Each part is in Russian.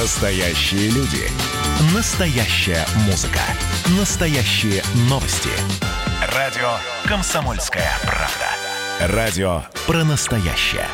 Настоящие люди. Настоящая музыка. Настоящие новости. Радио «Комсомольская правда». Радио про настоящее.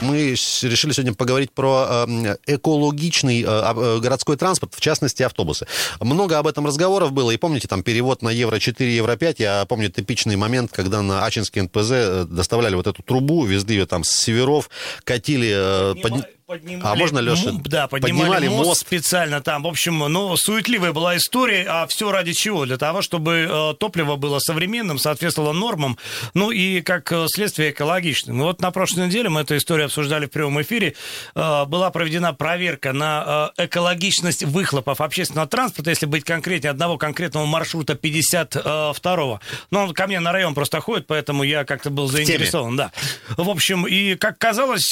Мы решили сегодня поговорить про э, экологичный э, э, городской транспорт, в частности автобусы. Много об этом разговоров было, и помните, там перевод на евро 4, евро 5, я помню типичный момент, когда на Ачинский НПЗ доставляли вот эту трубу, везли ее там с северов, катили... подни- Поднимали А можно, Леша, м- Да, поднимали, поднимали мост, мост? специально там. В общем, ну, суетливая была история, а все ради чего? Для того, чтобы э, топливо было современным, соответствовало нормам, ну и как э, следствие экологичным. И вот на прошлой неделе мы эту историю обсуждали в прямом эфире. Э, была проведена проверка на э, экологичность выхлопов общественного транспорта, если быть конкретнее, одного конкретного маршрута 52-го. Ну, он ко мне на район просто ходит, поэтому я как-то был заинтересован. Да. В общем, и как казалось,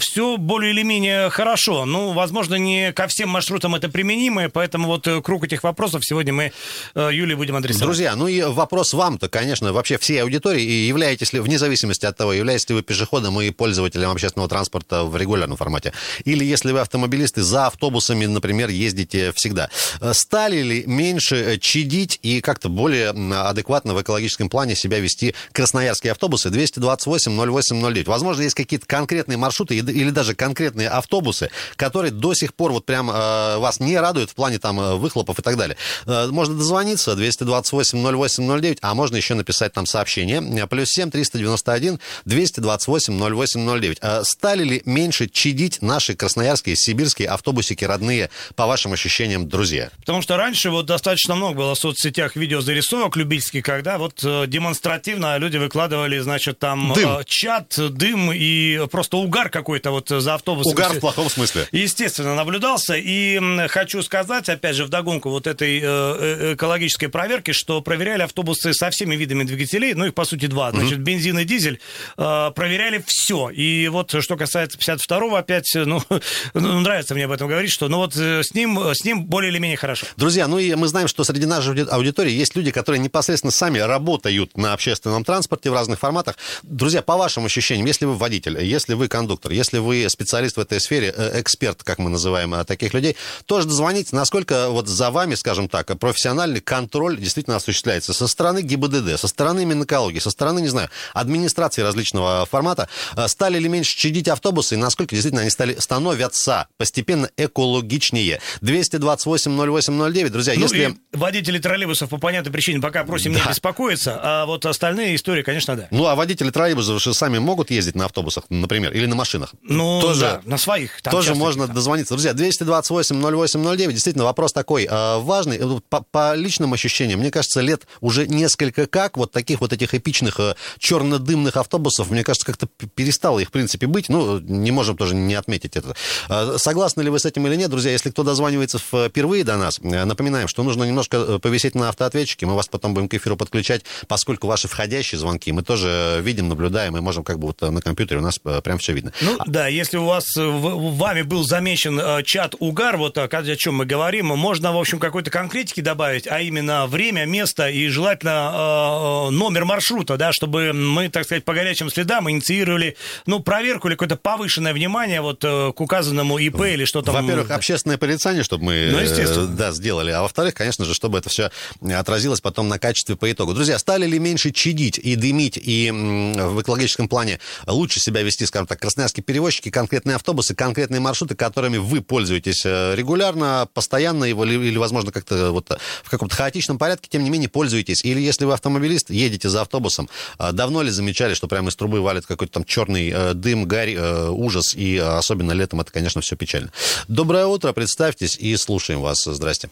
все более или менее хорошо. Ну, возможно, не ко всем маршрутам это применимо, поэтому вот э, круг этих вопросов сегодня мы э, Юлии будем адресовать. Друзья, ну и вопрос вам-то, конечно, вообще всей аудитории, и являетесь ли, вне зависимости от того, являетесь ли вы пешеходом и пользователем общественного транспорта в регулярном формате, или если вы автомобилисты за автобусами, например, ездите всегда, Э, стали ли меньше чадить и как-то более адекватно в экологическом плане себя вести красноярские автобусы 228-08-09? Возможно, есть какие-то конкретные маршруты или даже конкретные автобусы, которые до сих пор вот прям э, вас не радуют в плане там э, выхлопов и так далее. Э, можно дозвониться 228-08-09, а можно еще написать там сообщение. Плюс 7 391 228-08-09. Э, стали ли меньше чадить наши красноярские, сибирские автобусики родные, по вашим ощущениям, друзья? Потому что раньше вот достаточно много было в соцсетях видеозарисовок любительских, когда вот демонстративно люди выкладывали, значит, там Дым. чат, дым и просто угар какой-то вот за автобусом. Угар в плохом смысле. Естественно, наблюдался. И хочу сказать, опять же, вдогонку вот этой э, э, экологической проверки, что проверяли автобусы со всеми видами двигателей, ну их, по сути, два. Значит, бензин и дизель. э, проверяли все. И вот что касается 52-го, опять, ну, ну, нравится мне об этом говорить, что ну вот с ним, с ним более или менее хорошо. Друзья, ну и мы знаем, что среди нашей ауди- аудитории есть люди, которые непосредственно сами работают на общественном транспорте в разных форматах. Друзья, по вашим ощущениям, если вы водитель, если вы кондуктор, если вы специалист в этой сфере, э, эксперт, как мы называем э, таких людей, тоже дозвоните, насколько вот за вами, скажем так, профессиональный контроль действительно осуществляется со стороны ГИБДД, со стороны Минэкологии, со стороны, не знаю, администрации различного формата. Э, Стали ли меньше чадить автобусы и насколько действительно они стали, становятся постепенно экологичнее? 228-08-09, друзья, Ну если... водители троллейбусов по понятной причине пока просим не Да. беспокоиться, а вот остальные истории, конечно, да. Ну, а водители троллейбусов же сами могут ездить на автобусах, например, или на машинах. Ну, тоже, да, на своих. там тоже часто можно да. дозвониться. Друзья, 228-08-09, действительно, вопрос такой э, важный. Э, По, по личным ощущениям, мне кажется, лет уже несколько как, вот таких вот этих эпичных э, черно-дымных автобусов, мне кажется, как-то перестало их, в принципе, быть. Ну, не можем тоже не отметить это. Э, Согласны ли вы с этим или нет, друзья? Если кто дозванивается впервые до нас, э, напоминаем, что нужно немножко э, повисеть на автоответчике, мы вас потом будем к эфиру подключать, поскольку ваши входящие звонки мы тоже э, видим, наблюдаем, и можем как бы вот э, на компьютере у нас э, прям все видно. Ну да, если у вас э, вами был замечен э, чат угар, вот о чем мы говорим, можно, в общем, какой-то конкретики добавить, а именно время, место и желательно э, э, номер маршрута, да, чтобы мы, так сказать, по горячим следам инициировали, ну, проверку или какое-то повышенное внимание вот к указанному ИП или что там. Во-первых, общественное порицание, чтобы мы Ну, да, сделали. А во-вторых, конечно же, чтобы это все отразилось потом на качестве по итогу. Друзья, стали ли меньше чадить и дымить, и в экологическом плане лучше себя вести, скажем так, красноярские перевозчики, конкретные автобусы, конкретные маршруты, которыми вы пользуетесь э, регулярно, постоянно его, или, возможно, как-то вот в каком-то хаотичном порядке, тем не менее, пользуетесь. Или если вы автомобилист, едете за автобусом, э, давно ли замечали, что прямо из трубы валит какой-то там черный э, дым, гарь, э, ужас, и э, особенно летом это, конечно, все печально. Доброе утро, представьтесь и слушаем вас. Здрасте.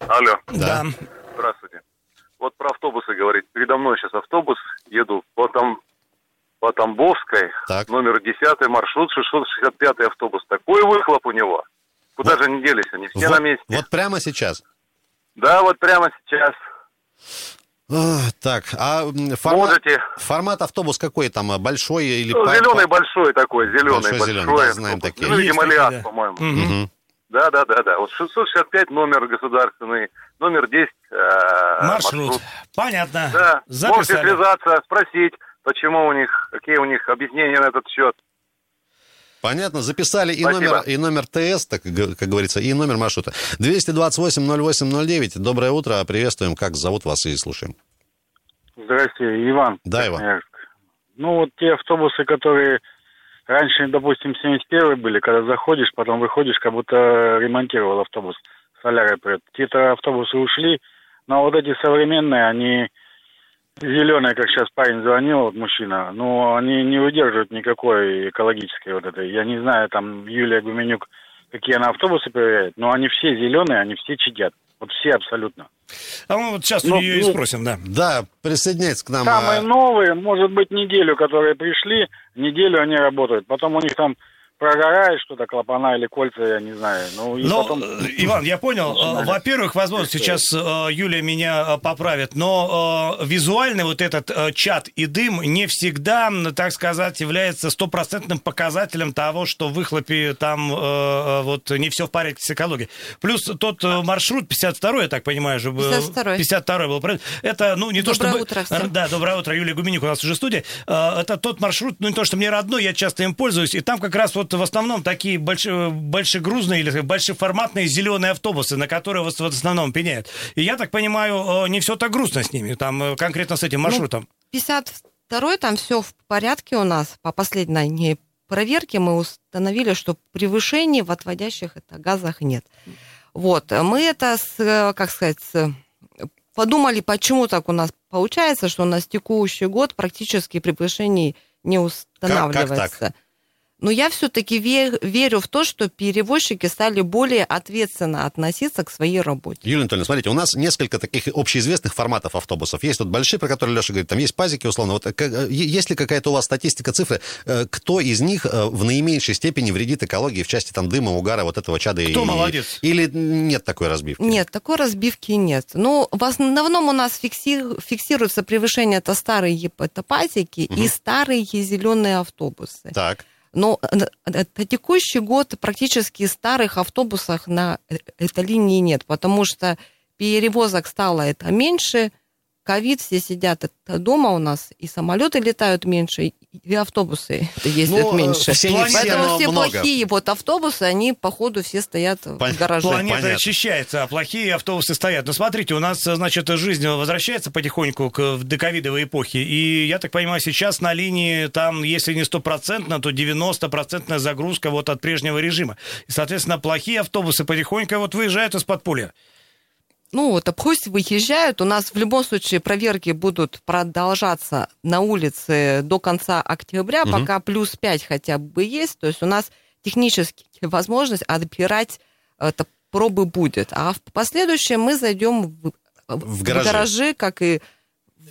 Алло, Да. здравствуйте. Вот про автобусы говорить. Передо мной сейчас автобус, еду по, там, по Тамбовской, Так. номер 10, маршрут 665 автобус. Такой выхлоп у него. Куда же они делись? Они все вот, на месте. вот прямо сейчас. Да, вот прямо сейчас. А, так, а формат, Можете. формат автобус какой там? а, Большой или... Ну, зеленый большой такой, зеленый Большой большой. зеленый, да, знаем такие. Ну, видимо, да. по-моему. Мгм. Да, да, да, да. Вот 665 номер государственный, номер 10 э, Маршрут. Понятно. Да, можете Записали. связаться, спросить, почему у них, какие у них объяснения на этот счет. Понятно, записали и Спасибо. номер, и номер ТС, так, как говорится, и номер маршрута. 228-08-09. Доброе утро, приветствуем. Как зовут вас и слушаем. Здрасте, Иван. Да, Иван. Ну, вот те автобусы, которые раньше, допустим, 71 были, когда заходишь, потом выходишь, как будто ремонтировал автобус. Солярой прет. Те-то автобусы ушли, но вот эти современные, они зеленые, как сейчас парень звонил, вот мужчина, но они не выдерживают никакой экологической вот этой. Я не знаю, там Юлия Гуменюк, какие она автобусы проверяет, но они все зеленые, они все чадят. Вот все абсолютно. А мы вот сейчас Ну, у нее и ну, спросим, да. Да, присоединяйтесь к нам. Самые а, новые, может быть, неделю, которые пришли, неделю они работают. Потом у них там прогорает что-то, клапана или кольца, я не знаю. Ну, и Ну, потом... э, Иван, я понял. Э, Во-первых, возможно, сейчас э, Юлия меня поправит, но визуальный вот этот чат и дым не всегда, так сказать, является стопроцентным показателем того, что в выхлопе там вот не все в порядке с экологией. Плюс тот маршрут 52 я так понимаю, же был. 52-й. 52 был? Это, ну, не то, Доброе чтобы... утро всем. Да, доброе утро, Юлия Гуменюк у нас уже в студии. Это тот маршрут, ну, не то, что мне родной, я часто им пользуюсь, и там как раз вот в основном такие большие, большегрузные или большеформатные зеленые автобусы, на которые в основном пеняют. И я так понимаю, э, не все так грустно с ними, там э, конкретно с этим Ну, маршрутом. 52-й, там все в порядке у нас. По последней проверке мы установили, что превышений в отводящих это газах нет. Вот, мы это, с, как сказать, с- подумали, почему так у нас получается, что у нас текущий год практически превышений не устанавливается. Но я все-таки верю в то, что перевозчики стали более ответственно относиться к своей работе. Юлия Анатольевна, смотрите, у нас несколько таких общеизвестных форматов автобусов. Есть тут большие, про которые Леша говорит, там есть пазики, условно. Вот, э, э, есть ли какая-то у вас статистика, цифры, э, кто из них в наименьшей степени вредит экологии в части там дыма, угара, вот этого чада? Кто и- молодец? Или нет такой разбивки? Нет, такой разбивки нет. Ну, в основном у нас фикси- фиксируется превышение это старые это пазики и старые зеленые автобусы. Так. Но э, э, на текущий год практически старых автобусах на э- этой линии нет, потому что перевозок стало это меньше, ковид, все сидят дома у нас, и самолеты летают меньше, и автобусы ездят Ну, э, меньше. все не все, Поэтому все много. плохие вот автобусы, они, походу, все стоят Пон- в гараже. Планета понятно. очищается, а плохие автобусы стоят. Но смотрите, у нас, значит, жизнь возвращается потихоньку к доковидовой эпохе. И, я так понимаю, сейчас на линии там, если не стопроцентно, то 90% загрузка вот от прежнего режима. И, соответственно, плохие автобусы потихоньку вот выезжают из-под пуля. Ну, вот, а пусть выезжают. У нас в любом случае проверки будут продолжаться на улице до конца октября, пока плюс 5 хотя бы есть. То есть у нас технически возможность отбирать это, пробы будет. А в последующем мы зайдем в, В гаражи. как и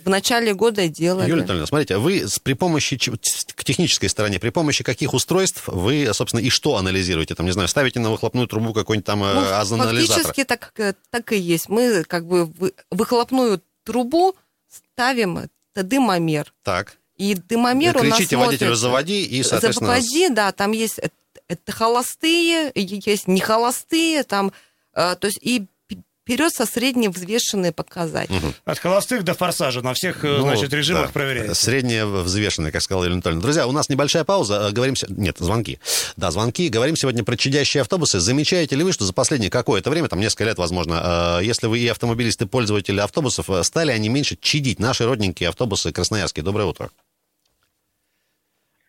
в начале года делали. Юлия Анатольевна, смотрите, вы при помощи, к технической стороне, при помощи каких устройств вы, собственно, и что анализируете? Там, не знаю, ставите на выхлопную трубу какой-нибудь там э, Ну, озонанализатор? фактически так, э, так и есть. Мы как бы вы- выхлопную трубу ставим дымомер. Так. И дымомер у нас Кричите водителю «заводи» и, соответственно... Заводи, да, там есть э- это холостые, есть не холостые, там, э, то есть и берется средневзвешенные показатели. От холостых до форсажа на всех, э, Ну, значит, режимах да, проверяется. Средняя взвешенная, как сказала Юлия Анатольевна. Друзья, у нас небольшая пауза. Э, Говорим... Нет, звонки. Да, звонки. Говорим сегодня про чадящие автобусы. Замечаете ли вы, что за последнее какое-то время, там несколько лет, возможно, э, если вы и автомобилисты, пользователи автобусов, э, стали они меньше чадить? Наши родненькие автобусы красноярские. Доброе утро.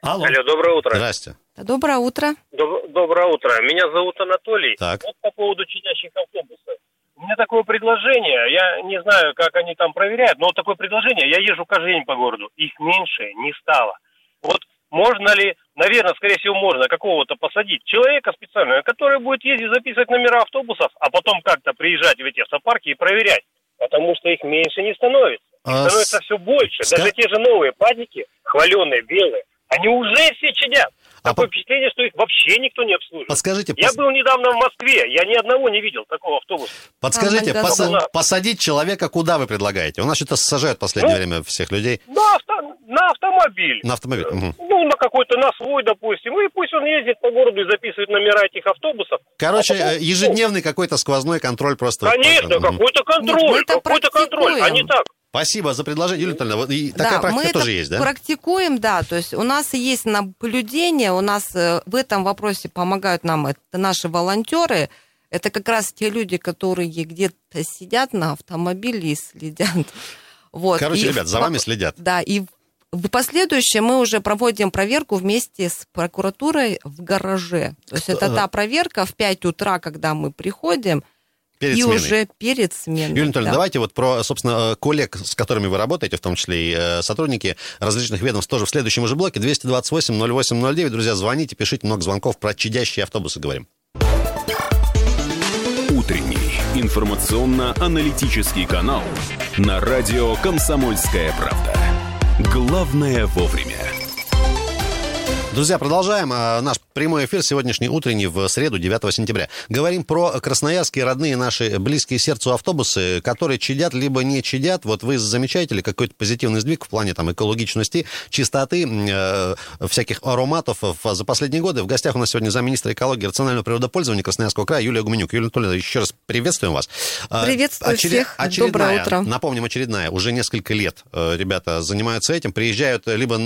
Алло. Алло, доброе утро. Здрасте. Доброе утро. Доб- доброе утро. Меня зовут Анатолий. Так. Вот по поводу чадящих автобусов. У меня такое предложение, я не знаю, как они там проверяют, но вот такое предложение, я езжу каждый день по городу, их меньше не стало. Вот можно ли, наверное, скорее всего, можно какого-то посадить человека специального, который будет ездить записывать номера автобусов, а потом как-то приезжать в эти автопарки и проверять, потому что их меньше не становится. Их А становится с- все больше. ска- Даже те же новые падики, хваленые, белые, они уже все чадят. А Такое по- впечатление, что их вообще никто не обслуживает. Подскажите, Я пос- был недавно в Москве, я ни одного не видел такого автобуса. подскажите, А, да. посадить человека куда вы предлагаете? У нас что-то сажают в последнее Ну, время всех людей На, авто- на автомобиль. на автомобиль. Мгм. Ну, на какой-то, на свой, допустим. И пусть он ездит по городу и записывает номера этих автобусов. Короче, А потом- э, ежедневный какой-то сквозной контроль просто. Конечно, какой-то контроль, какой-то контроль, а не так. Спасибо за предложение, Юлия Анатольевна. Вот и Да, такая мы практика это тоже есть, да? практикуем, да. То есть у нас есть наблюдение, у нас э, в этом вопросе помогают нам это наши волонтеры. Это как раз те люди, которые где-то сидят на автомобиле и следят. Вот. Короче, И ребят, за вами следят. Да, и в- последующем мы уже проводим проверку вместе с прокуратурой в гараже. То есть это та проверка в 5 утра, когда мы приходим, Перед и сменой. уже перед сменой. Юлия Анатольевна, да. давайте вот про, собственно, э, коллег, с которыми вы работаете, в том числе и э, сотрудники различных ведомств, тоже в следующем уже блоке. 228-08-09. Друзья, звоните, пишите много звонков про чадящие автобусы говорим. Утренний информационно-аналитический канал на радио «Комсомольская правда». Главное вовремя. Друзья, продолжаем э, наш прямой эфир сегодняшний утренний в среду, 9 сентября. Говорим про красноярские родные наши близкие сердцу автобусы, которые чадят либо не чадят. Вот вы замечаете ли какой-то позитивный сдвиг в плане там экологичности, чистоты, э, всяких ароматов за последние годы? В гостях у нас сегодня замминистра экологии и рационального природопользования Красноярского края Юлия Гуменюк. Юлия Анатольевна, еще раз приветствуем вас. Э, Приветствую всех. очередная, Доброе утро. Напомним, очередная. Уже несколько лет э, ребята занимаются этим. Приезжают либо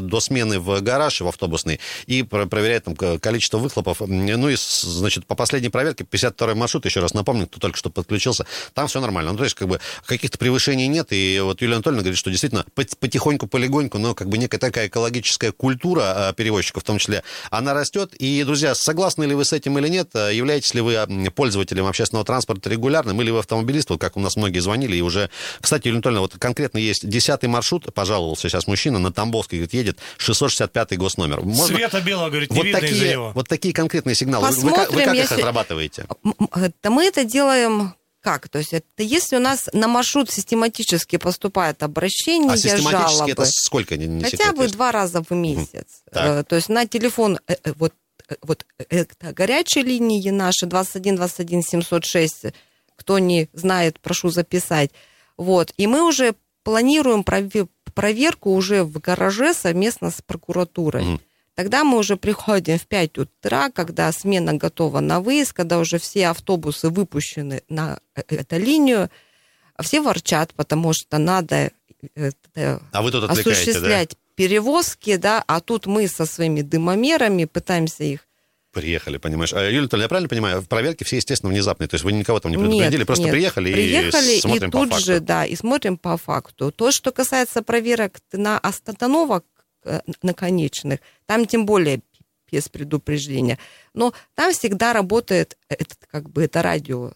до смены в гараж, в автобусный, и про- проверяют там количество выхлопов. Ну и, значит, по последней проверке, 52-й маршрут, еще раз напомню, кто только что подключился, там все нормально. Ну, то есть, как бы, каких-то превышений нет. И вот Юлия Анатольевна говорит, что действительно пот- потихоньку, полегоньку, но как бы некая такая экологическая культура э, перевозчиков в том числе, она растет. И, друзья, согласны ли вы с этим или нет? Э, Являетесь ли вы пользователем общественного транспорта регулярным, или вы автомобилист, вот как у нас многие звонили, и уже... Кстати, Юлия Анатольевна, вот конкретно есть десятый маршрут, пожаловался сейчас мужчина, на Тамбовский, говорит, едет 665 госномер. Можно- Света белого, говорит, не вот видно из-за такие, него. вот такие конкретные сигналы. Вы- вы, как- вы Посмотрим, как их если- отрабатываете? М, это мы это делаем как? То есть это если у нас на маршрут систематически поступает обращение, А систематически жалобы, это сколько? Не, не хотя бы два раза в месяц. Э, То есть на телефон э, э, вот вот это горячие линии наши 21 21 706. Кто не знает, прошу записать. Вот и мы уже планируем проверку уже в гараже совместно с прокуратурой. Мгм. Тогда мы уже приходим в 5 утра, когда смена готова на выезд, когда уже все автобусы выпущены на э, эту линию. Все ворчат, потому что надо э, э, А вы тут отвлекаете, да? осуществлять перевозки, да, а тут мы со своими дымомерами пытаемся их... Приехали, понимаешь. А, Юлия Анатольевна, я правильно понимаю, проверки все, естественно, внезапные. То есть вы никого там не Нет, предупредили, просто нет. приехали, Приехали и смотрим по тут факту. же, да, и смотрим по факту. То, что касается проверок на остановок э, наконечных, там тем более без предупреждения. Но там всегда работает этот, как бы, это радио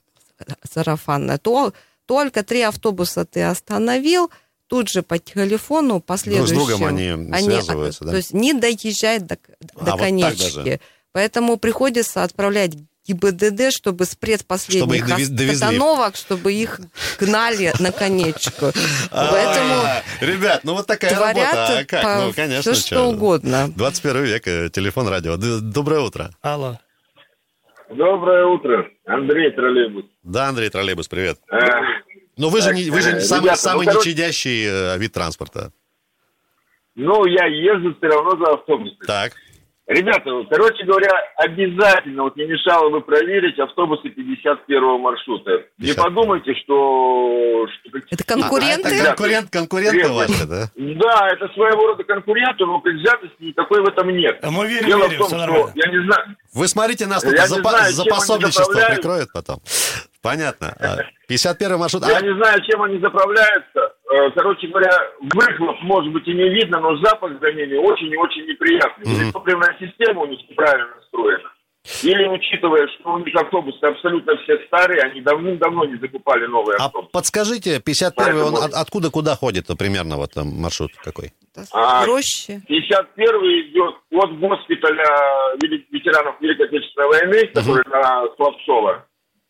сарафанное. То, только три автобуса ты остановил, тут же по телефону Друг с последующим... другом они, связываются, а, да? То есть не доезжает до, А, до вот конечки. Поэтому приходится отправлять ГИБДД, чтобы с предпоследних Чтобы остановок, чтобы их гнали на конечку. Поэтому Ребят, ну вот такая работа. А как? Ну, конечно, все, что угодно. 21 век, э, телефон, радио. Доброе утро. Алло. Доброе утро, Андрей Троллейбус. Да, Андрей Троллейбус, привет. Э, Но вы же, не, вы же э, самый, ребята, самый ну, нечадящий вид транспорта. Ну, я езжу все равно за автобусом. Так. Ребята, короче говоря, обязательно, вот не мешало бы проверить автобусы 51 маршрута. Не 50. подумайте, что... что Это А, конкуренты? это конкурент, конкуренты ваши, да? Да, это своего рода конкуренты, но предвзятости никакой в этом нет. А мы верим, Дело верим, в том, что, нормально. я не знаю, Вы смотрите нас, Я за, не знаю, за пособничество прикроют потом. Понятно. А, 51 маршрут. я А, не знаю, чем они заправляются. Э, Короче говоря, выхлоп, может быть, и не видно, но запах за ними очень и очень неприятный. Или топливная система у них неправильно настроена. Или учитывая, что у них автобусы абсолютно все старые, они давным-давно не закупали новые а автобусы. подскажите, 51 он Поэтому- от- откуда куда ходит примерно вот там маршрут какой? А, проще. 51 идет от госпиталя ветеранов Великой Отечественной войны, который на Славцова,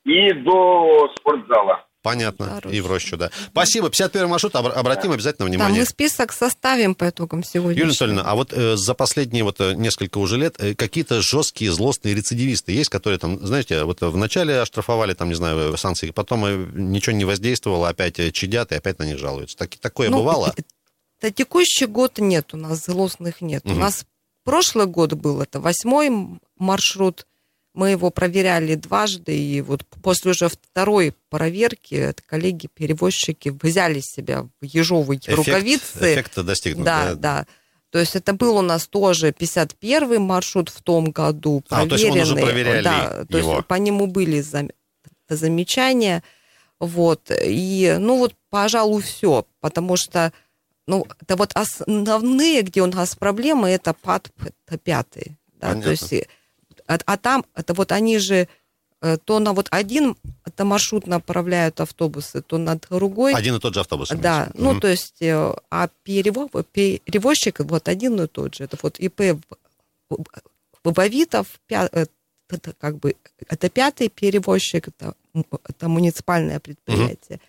и до спортзала. Понятно. Хорошо. И в рощу, да. Спасибо. 51 маршрут. обр- Обратим обязательно Да, внимание. мы список составим по итогам сегодня. Юлия Анатольевна, а вот э, за последние вот э, несколько уже лет э, какие-то жесткие, злостные рецидивисты есть, которые там, знаете, вот э, вначале оштрафовали, там, не знаю, санкции, потом э, ничего не воздействовало, опять чадят и опять на них жалуются. Так, такое Ну, бывало? Это текущий год нет, у нас злостных нет. Мгм. У нас прошлый год был, это восьмой маршрут. Мы его проверяли дважды, и вот после уже второй проверки коллеги-перевозчики взяли себя в ежовые Эффект, рукавицы. эффект достигнут. Да, да. То есть это был у нас тоже 51-й маршрут в том году, А, то есть он уже проверенный. проверяли да, то его. есть по нему были зам- замечания. Вот. И, ну вот, пожалуй, все. Потому что, ну, это вот основные, где у нас проблемы, это ПАД, пятый. Да, Понятно. то есть, а, а там, это вот они же э, то на вот один это маршрут направляют автобусы, то на другой. Один и тот же автобус. Да, имеется. ну Мгм. то есть, э, а перево- перевозчик вот один и тот же. Это вот ИП В- Вовитов, пя- э, это как бы это пятый перевозчик, это, это муниципальное предприятие.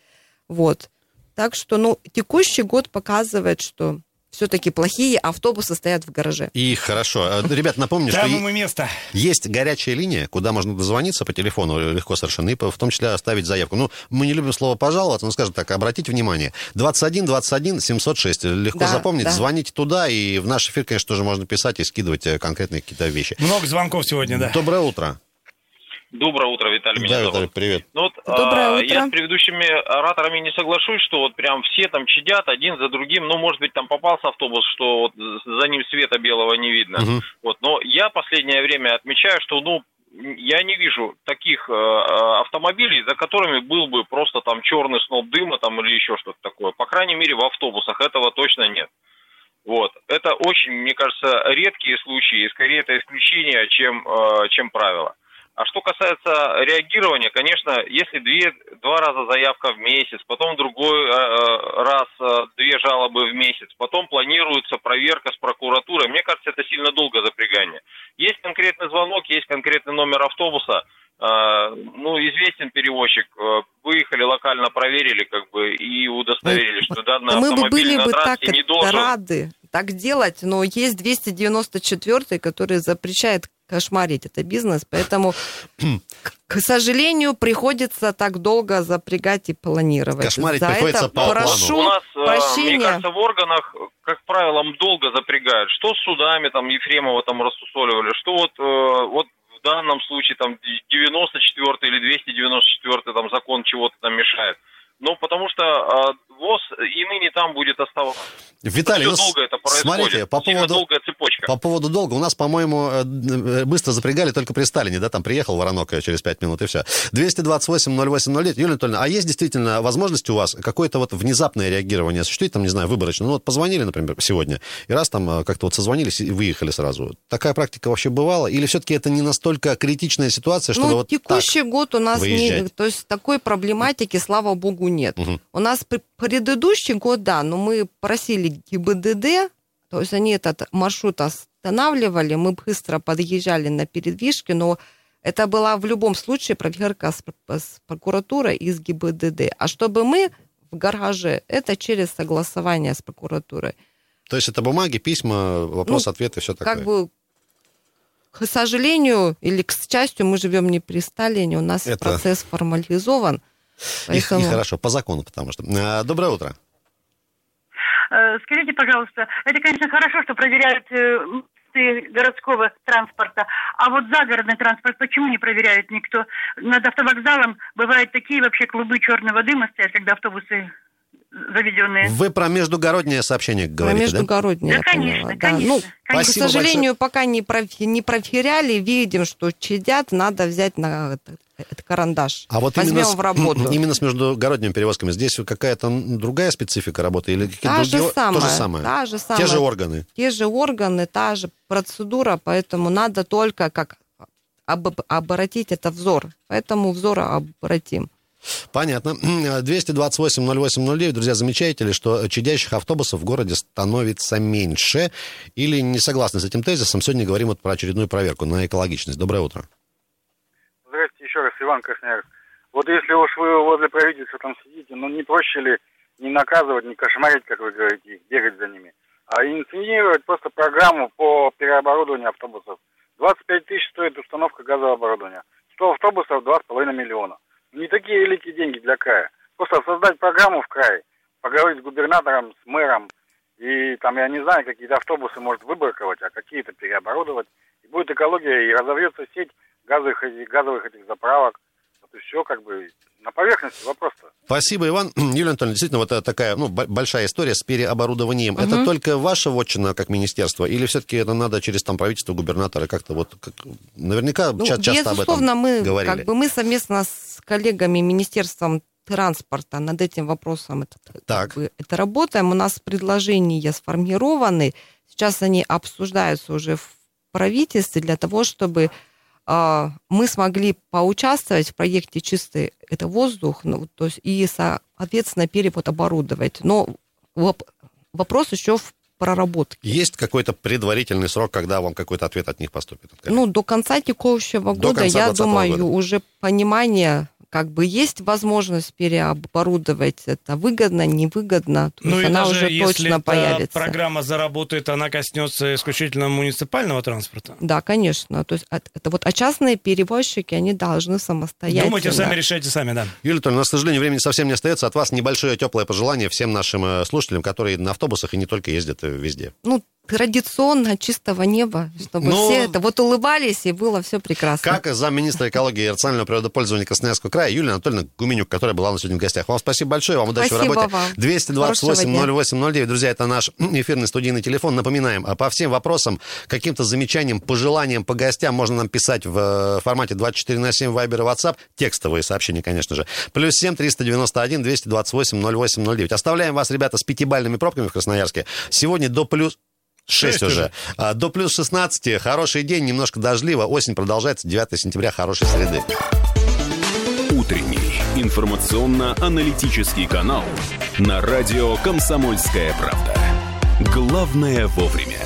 Вот. Так что, ну, текущий год показывает, что все-таки плохие автобусы стоят в гараже. И хорошо. Э, Ребят, напомню, что ему место. есть горячая линия, куда можно дозвониться по телефону легко совершенно, и в том числе оставить заявку. Ну, мы не любим слово «пожаловаться», но, скажем так, обратите внимание. 21 21 706. Легко Да, запомнить. да. Звоните туда, и в наш эфир, конечно, тоже можно писать и скидывать э, конкретные какие-то вещи. Много звонков сегодня, да. Доброе утро. Доброе утро, Виталий. меня Да, зовут. Виталий, привет. Ну вот, Доброе а, утро. Я с предыдущими ораторами не соглашусь, что вот прям все там чадят один за другим. Ну, может быть, там попался автобус, что вот за ним света белого не видно. Мгм. Вот, но я последнее время отмечаю, что, ну, я не вижу таких э, э, автомобилей, за которыми был бы просто там черный сноп дыма там или еще что-то такое. По крайней мере, в автобусах этого точно нет. Вот. Это очень, мне кажется, редкие случаи, и скорее это исключение, чем, э, чем правило. А что касается реагирования, конечно, если две, два раза заявка в месяц, потом другой э, э, раз э, две жалобы в месяц, потом планируется проверка с прокуратурой, мне кажется, это сильно долго запрягание. Есть конкретный звонок, есть конкретный номер автобуса, ну, известен перевозчик, выехали локально, проверили, как бы, и удостоверили, что данный мы бы автомобиль были на бы так не должен... рады так делать, но есть 294 который запрещает кошмарить это бизнес, поэтому, к- сожалению, приходится так долго запрягать и планировать. Кошмарить За приходится это по плану. прошу У нас, э, прощения. мне кажется, в органах, как правило, долго запрягают. Что с судами, там, Ефремова там рассусоливали, что вот, э, вот в данном случае там 94 или 294 там закон чего-то там мешает. Ну, потому что э, ВОЗ и ныне там будет оставаться. Виталий, ну, долго это происходит. смотрите, по поводу... долгая цепочка. По поводу долга. У нас, по-моему, э, э, быстро запрягали только при Сталине, да, там приехал Воронок э, через 5 минут и все. 228-08-09. Юлия Анатольевна, а есть действительно возможность у вас какое-то вот внезапное реагирование? Существует там, не знаю, выборочно? Ну вот позвонили, например, сегодня, и раз там как-то вот созвонились и выехали сразу. Такая практика вообще бывала? Или все-таки это не настолько критичная ситуация, чтобы Ну, вот текущий год у нас не, выезжать. то есть такой проблематики, слава богу, нет. Мгм. У нас предыдущий год, да, но мы просили ГИБДД, то есть они этот маршрут останавливали, мы быстро подъезжали на передвижке, но это была в любом случае проверка с, с прокуратурой и с ГИБДД. А чтобы мы в гараже, это через согласование с прокуратурой. То есть это бумаги, письма, вопрос, Ну, и все такое. Как бы, к сожалению, или к счастью, мы живем не при Сталине, у нас Это- процесс формализован. И- и, Поэтому... хорошо, по закону, потому что. А, Доброе утро. Э, Скажите, пожалуйста, это, конечно, хорошо, что проверяют э, городского транспорта, а вот загородный транспорт почему не проверяет никто? Над автовокзалом бывают такие вообще клубы черного дыма стоят, когда автобусы заведенные. Вы про междугороднее сообщение Про говорите, да? междугороднее, Да, я конечно, поняла, да. конечно, Ну, конечно. к сожалению, пока не, профи- не проверяли, видим, что чадят, надо взять на этот карандаш. А вот Возьмем именно с, в работу. именно с междугородними перевозками здесь какая-то другая специфика работы или какие-то же другие... самая, То же самое. та же Те самая. же органы. Те же органы, та же процедура, поэтому надо только как об- обратить это взор. Поэтому взор обратим. Понятно. 228-08-09. Друзья, замечаете ли, что чадящих автобусов в городе становится меньше? Или не согласны с этим тезисом? Сегодня говорим вот про очередную проверку на экологичность. Доброе утро. Еще раз, Иван Красноярск. Вот если уж вы возле правительства там сидите, ну не проще ли не наказывать, не кошмарить, как вы говорите, их, бегать за ними, а инициировать просто программу по переоборудованию автобусов. 25 тысяч стоит установка газового оборудования. 100 автобусов 2,5 миллиона. Не такие великие деньги для края. Просто создать программу в крае, поговорить с губернатором, с мэром, и там, я не знаю, какие-то автобусы может выбраковать, а какие-то переоборудовать. И будет экология, и разовьется сеть газовых, этих- газовых этих заправок. Вот и все, как бы, на поверхности вопрос-то. Спасибо, Иван. Юлия Анатольевна, действительно, вот это такая ну, большая история с переоборудованием. Мгм. Это только ваша вотчина как министерство? Или все-таки это надо через там правительство, губернатора как-то вот... Как... Наверняка Ну, ча- часто об этом безусловно, мы, говорили. как бы, мы совместно с коллегами Министерством транспорта над этим вопросом это, как Так. бы, это работаем. У нас предложения сформированы. Сейчас они обсуждаются уже в правительстве для того, чтобы мы смогли поучаствовать в проекте «Чистый это воздух», ну, то есть и, соответственно, перевод оборудовать. Но воп- вопрос еще в проработке. Есть какой-то предварительный срок, когда вам какой-то ответ от них поступит? от? Ну, до конца текущего До года, конца я 2020 думаю, года. уже понимание, как бы есть возможность переоборудовать это выгодно, невыгодно, то Ну есть и она даже уже если точно эта появится. программа заработает, она коснется исключительно муниципального транспорта. Да, конечно. То есть это вот, а частные перевозчики, они должны самостоятельно. Думайте сами, решайте сами, да. Юлия Анатольевна, у нас, к сожалению, времени совсем не остается. От вас небольшое теплое пожелание всем нашим э, слушателям, которые на автобусах и не только ездят э, везде. Ну, традиционно чистого неба, чтобы Ну, все это вот улыбались и было все прекрасно. Как замминистра экологии и рационального природопользования Красноярского края Юлия Анатольевна Гуменюк, которая была у нас сегодня в гостях. Вам спасибо большое, вам удачи в Спасибо работе. вам. 228 Хорошего 08 Друзья, это наш эфирный студийный телефон. Напоминаем, а по всем вопросам, каким-то замечаниям, пожеланиям по гостям можно нам писать в э, формате 24 на 7 Viber и WhatsApp. Текстовые сообщения, конечно же. Плюс 7 391 228 08 Оставляем вас, ребята, с пятибальными пробками в Красноярске. Сегодня до плюс... 6 Шесть уже. уже. А, До плюс 16. Хороший день, немножко дождливо. Осень продолжается. 9 сентября. Хорошей среды. Утренний информационно-аналитический канал на радио «Комсомольская правда». Главное вовремя.